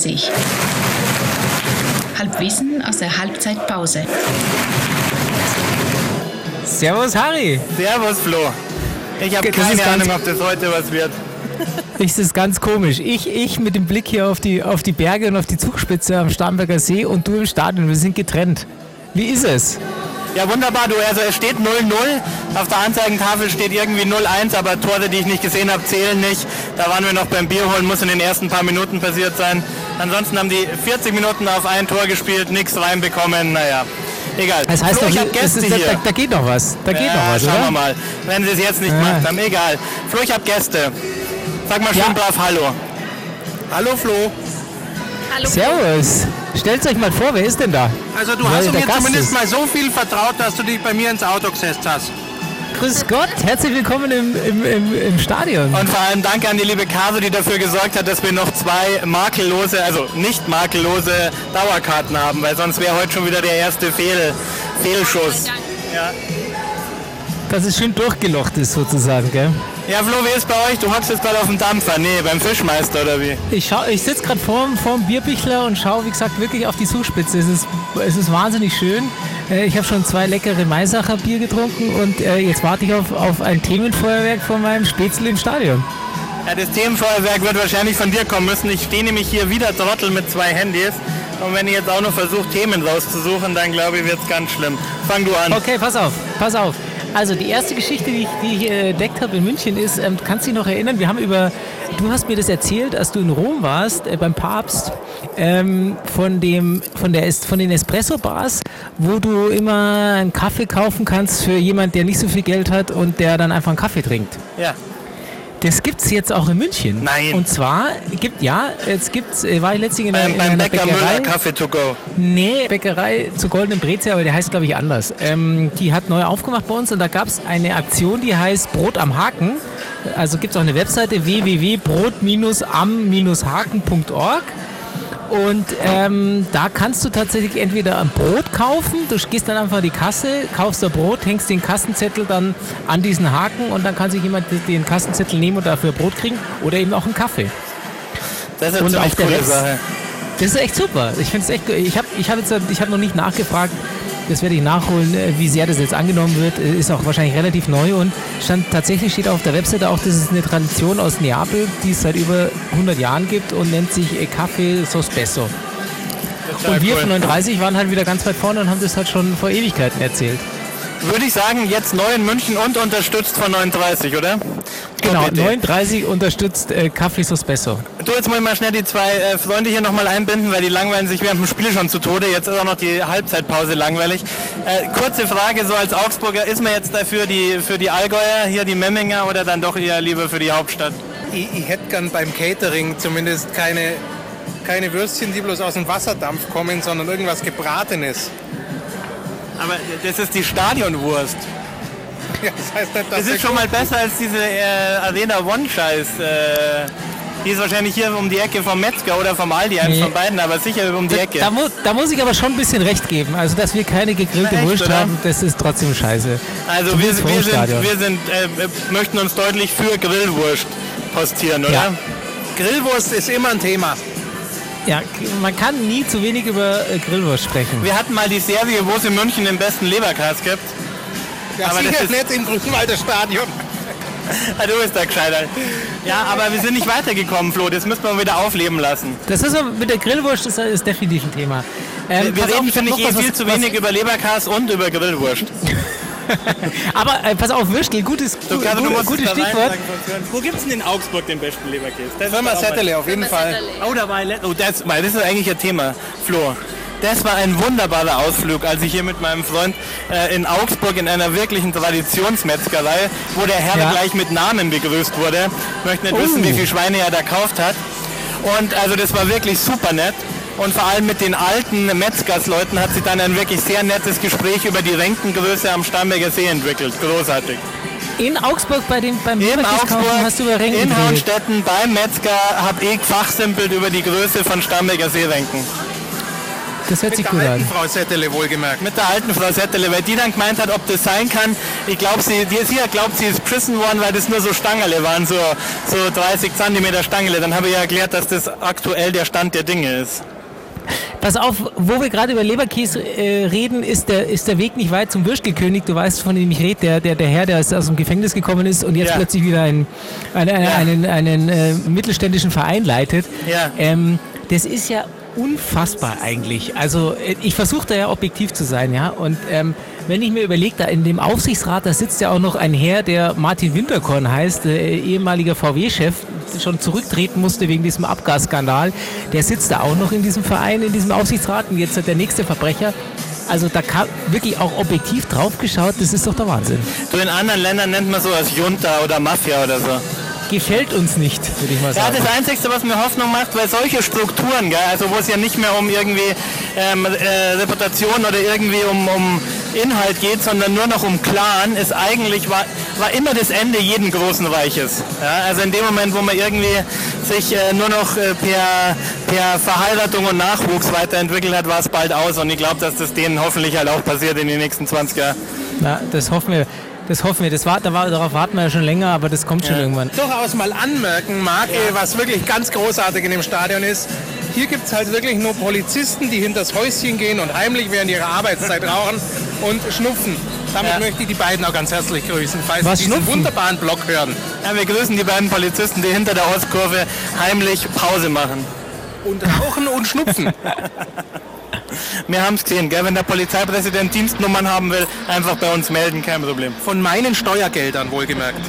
sich. Halbwissen aus der Halbzeitpause. Servus Harry. Servus Flo. Ich habe keine Ahnung, ob das heute was wird. Das ist ganz komisch. Ich, ich mit dem Blick hier auf die, auf die Berge und auf die Zugspitze am Starnberger See und du im Stadion. Wir sind getrennt. Wie ist es? Ja, wunderbar, du. Also es steht 0-0. Auf der Anzeigentafel steht irgendwie 0-1, aber Tore, die ich nicht gesehen habe, zählen nicht. Da waren wir noch beim Bier holen, muss in den ersten paar Minuten passiert sein. Ansonsten haben die 40 Minuten auf ein Tor gespielt, nichts reinbekommen. Naja, egal. Das heißt, Flo, ich doch, habe Gäste ist, hier. da, da geht noch was. Da geht ja, noch was, schauen oder? wir mal. Wenn sie es jetzt nicht Ja. gemacht haben, egal. Flo, ich habe Gäste. Sag mal schön Ja. brav Hallo. Hallo Flo. Servus. Stellt euch mal vor, wer ist denn da? Also du Weil hast mir zumindest ist. mal so viel vertraut, dass du dich bei mir ins Auto gesetzt hast. Grüß Gott, herzlich willkommen im, im, im, im Stadion. Und vor allem danke an die liebe Kase, die dafür gesorgt hat, dass wir noch zwei makellose, also nicht makellose Dauerkarten haben, weil sonst wäre heute schon wieder der erste Fehl, Fehlschuss. Ja. Dass es schön durchgelocht ist sozusagen, gell? ja, Flo, wie ist bei euch? Du hockst jetzt gerade auf dem Dampfer. Nee, beim Fischmeister oder wie? Ich, schau- ich sitze gerade vorm, vorm Bierbichler und schaue, wie gesagt, wirklich auf die Zugspitze. Es ist, es ist wahnsinnig schön. Äh, Ich habe schon zwei leckere Maisacher Bier getrunken und äh, jetzt warte ich auf, auf ein Themenfeuerwerk von meinem Spätzle im Stadion. Ja, das Themenfeuerwerk wird wahrscheinlich von dir kommen müssen. Ich stehe nämlich hier wieder Trottel mit zwei Handys. Und wenn ihr jetzt auch noch versucht, Themen rauszusuchen, dann glaube ich, wird es ganz schlimm. Fang du an. Okay, pass auf, pass auf. Also die erste Geschichte, die ich, die ich äh, entdeckt habe in München ist, ähm, kannst du dich noch erinnern, wir haben über, du hast mir das erzählt, als du in Rom warst, äh, beim Papst, ähm, von, dem, von, der, von den Espresso-Bars, wo du immer einen Kaffee kaufen kannst für jemand, der nicht so viel Geld hat und der dann einfach einen Kaffee trinkt. Ja. Das gibt es jetzt auch in München. Nein. Und zwar gibt, ja, es gibt, äh, war ich letztens in, Beim, in beim einer Bäcker Bäckerei. Müller Kaffee to go. Nee, Bäckerei zu Goldenen Breze, aber der heißt glaube ich anders. Ähm, die hat neu aufgemacht bei uns und da gab es eine Aktion, die heißt Brot am Haken. Also gibt es auch eine Webseite www.brot-am-haken.org und ähm, da kannst du tatsächlich entweder ein Brot kaufen, du gehst dann einfach an die Kasse, kaufst ein Brot, hängst den Kassenzettel dann an diesen Haken und dann kann sich jemand den Kassenzettel nehmen und dafür Brot kriegen oder eben auch einen Kaffee. Das ist eine Und auf coole Sache. Das ist echt super. Ich finde es echt. Ich habe ich hab jetzt ich hab noch nicht nachgefragt. Das werde ich nachholen, äh, wie sehr das jetzt angenommen wird. Äh, Ist auch wahrscheinlich relativ neu und stand tatsächlich steht auf der Webseite auch, das ist eine Tradition aus Neapel, die es seit über 100 Jahren gibt und nennt sich äh, Kaffee Sospeso. Total Und wir von 39 waren halt wieder ganz weit vorne und haben das halt schon vor Ewigkeiten erzählt. Würde ich sagen, jetzt neu in München und unterstützt von 39, oder? Genau, Idee. 39 unterstützt äh, Kaffee Sospeso. Du, jetzt muss ich mal schnell die zwei äh, Freunde hier nochmal einbinden, weil die langweilen sich während dem Spiel schon zu Tode. Jetzt ist auch noch die Halbzeitpause langweilig. Äh, kurze Frage, so als Augsburger, ist man jetzt dafür die, für die Allgäuer, hier die Memminger oder dann doch eher lieber für die Hauptstadt? Ich, ich hätte gern beim Catering zumindest keine, keine Würstchen, die bloß aus dem Wasserdampf kommen, sondern irgendwas Gebratenes. Aber das ist die Stadionwurst. Ja, das heißt nicht, dass Das ist schon mal besser als diese äh, Arena One-Scheiß. Äh, die ist wahrscheinlich hier um die Ecke vom Metzger oder vom Aldi, eins Nee. von beiden, aber sicher um die Ecke. Da, mu da muss ich aber schon ein bisschen recht geben. Also, dass wir keine gegrillte Na, echt, Wurst oder? haben, das ist trotzdem scheiße. Also wir, wir sind, wir sind äh, möchten uns deutlich für Grillwurst postieren, oder? Ja. Grillwurst ist immer ein Thema. Ja, man kann nie zu wenig über äh, Grillwurst sprechen. Wir hatten mal die Serie, wo es in München den besten Leberkas gibt. Ja, Aber sicher das ist- nicht im Grünwalder Stadion. Ah, du bist der Gescheiter. Ja, aber wir sind nicht weitergekommen, Flo. Das müssen wir wieder aufleben lassen. Das ist so, mit der Grillwurst ist, ist definitiv ein Thema. Ähm, Wir reden, finde ich, eh was, viel was- zu was- wenig über Leberkas und über Grillwurst. Aber äh, pass auf, Würstel, gutes, Du, gu- gutes es da rein Stichwort. Wo gibt es denn in Augsburg den besten Leberkäse? Das ist Firma Settele auf jeden Fall. Oh, da war oh, das, weil das ist eigentlich ein Thema, Flo. Das war ein wunderbarer Ausflug, als ich hier mit meinem Freund äh, in Augsburg in einer wirklichen Traditionsmetzgerei, wo der Herr Ja. gleich mit Namen begrüßt wurde. Ich möchte nicht Oh. wissen, wie viele Schweine er da gekauft hat. Und also das war wirklich super nett. Und vor allem mit den alten Metzgersleuten hat sich dann ein wirklich sehr nettes Gespräch über die Renkengröße am Starnberger See entwickelt. Großartig. In Augsburg bei dem, beim In Augsburg, hast du über Renken in. Hornstetten beim Metzger habe ich fachsimpelt über die Größe von Starnberger Seerenken. Das hört Mit sich der gut alten an. Frau Settele wohlgemerkt. Mit der alten Frau Settele, weil die dann gemeint hat, ob das sein kann. Ich glaube, sie, die, sie glaubt, sie ist beschissen worden, weil das nur so Stangele waren, so, so 30 Zentimeter Stangele. Dann habe ich ja erklärt, dass das aktuell der Stand der Dinge ist. Pass auf, wo wir gerade über Leberkäse äh, reden, ist der, ist der Weg nicht weit zum Würstelkönig. Du weißt, von dem ich rede, der, der, der Herr, der aus aus dem Gefängnis gekommen ist und jetzt Ja. plötzlich wieder einen, einen, Ja. einen, einen äh, mittelständischen Verein leitet. Ja. Ähm, das ist ja unfassbar eigentlich. Also äh, ich versuche da ja objektiv zu sein, ja. Und ähm, wenn ich mir überlege, da in dem Aufsichtsrat, da sitzt ja auch noch ein Herr, der Martin Winterkorn heißt, äh, ehemaliger VW-Chef, schon zurücktreten musste wegen diesem Abgasskandal. Der sitzt da auch noch in diesem Verein, in diesem Aufsichtsrat und jetzt hat der nächste Verbrecher. Also da kam wirklich auch objektiv drauf geschaut, das ist doch der Wahnsinn. So in anderen Ländern nennt man sowas Junta oder Mafia oder so. Gefällt uns nicht, würde ich mal Ja, sagen. das Einzige, was mir Hoffnung macht, weil solche Strukturen, gell, also wo es ja nicht mehr um irgendwie ähm, äh, Reputation oder irgendwie um, um Inhalt geht, sondern nur noch um Clan, ist eigentlich, war, war immer das Ende jeden großen Reiches. Ja, also in dem Moment, wo man irgendwie sich äh, nur noch äh, per, per Verheiratung und Nachwuchs weiterentwickelt hat, war es bald aus und ich glaube, dass das denen hoffentlich halt auch passiert in den nächsten 20 Jahren. Na, das hoffen wir. Das hoffen wir. Das war, da war, darauf warten wir ja schon länger, aber das kommt schon irgendwann. durchaus mal anmerken mag, äh, was wirklich ganz großartig in dem Stadion ist. Hier gibt es halt wirklich nur Polizisten, die hinters Häuschen gehen und heimlich während ihrer Arbeitszeit rauchen und schnupfen. Damit Ja. möchte ich die beiden auch ganz herzlich grüßen, falls Was sie diesen schnupfen? wunderbaren Blog hören. Ja, wir grüßen die beiden Polizisten, die hinter der Ostkurve heimlich Pause machen. Und rauchen und schnupfen. Wir haben es gesehen, gell? wenn der Polizeipräsident Dienstnummern haben will, einfach bei uns melden, kein Problem. Von meinen Steuergeldern wohlgemerkt.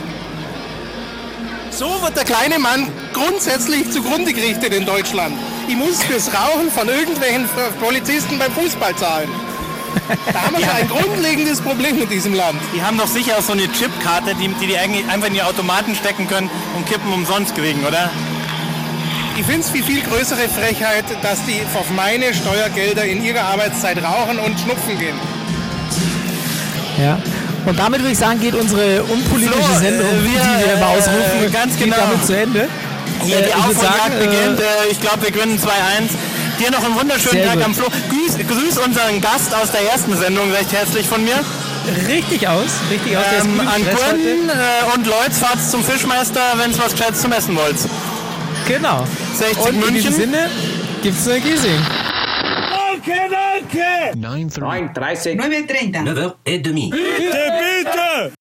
So wird der kleine Mann grundsätzlich zugrunde gerichtet in Deutschland. Ich muss fürs Rauchen von irgendwelchen Polizisten beim Fußball zahlen. Da haben wir schon ein grundlegendes Problem in diesem Land. Die haben doch sicher auch so eine Chipkarte, die, die die eigentlich einfach in die Automaten stecken können und Kippen umsonst kriegen, oder? Ich finde es wie viel größere Frechheit, dass die auf meine Steuergelder in ihrer Arbeitszeit rauchen und schnupfen gehen. Ja. Und damit würde ich sagen, geht unsere unpolitische So, äh, Sendung, wir, die wir immer äh, ausrufen, ganz geht genau. damit zu Ende. Hier, Äh, die ich würd Aufholjagd äh, beginnt. Äh, ich glaube, wir gewinnen 2-1. Dir noch einen wunderschönen Tag gut. am Flo. Grüß, grüß unseren Gast aus der ersten Sendung recht herzlich von mir. Richtig aus, richtig aus. Ähm, an. Gwen äh, und Leutz fahrt's zum Fischmeister, wenn es was Gescheites zum Essen wollt. Genau. 60 Und in diesem München. Sinne gibt's eine Giesing. 9.30. 9.30. 9h30.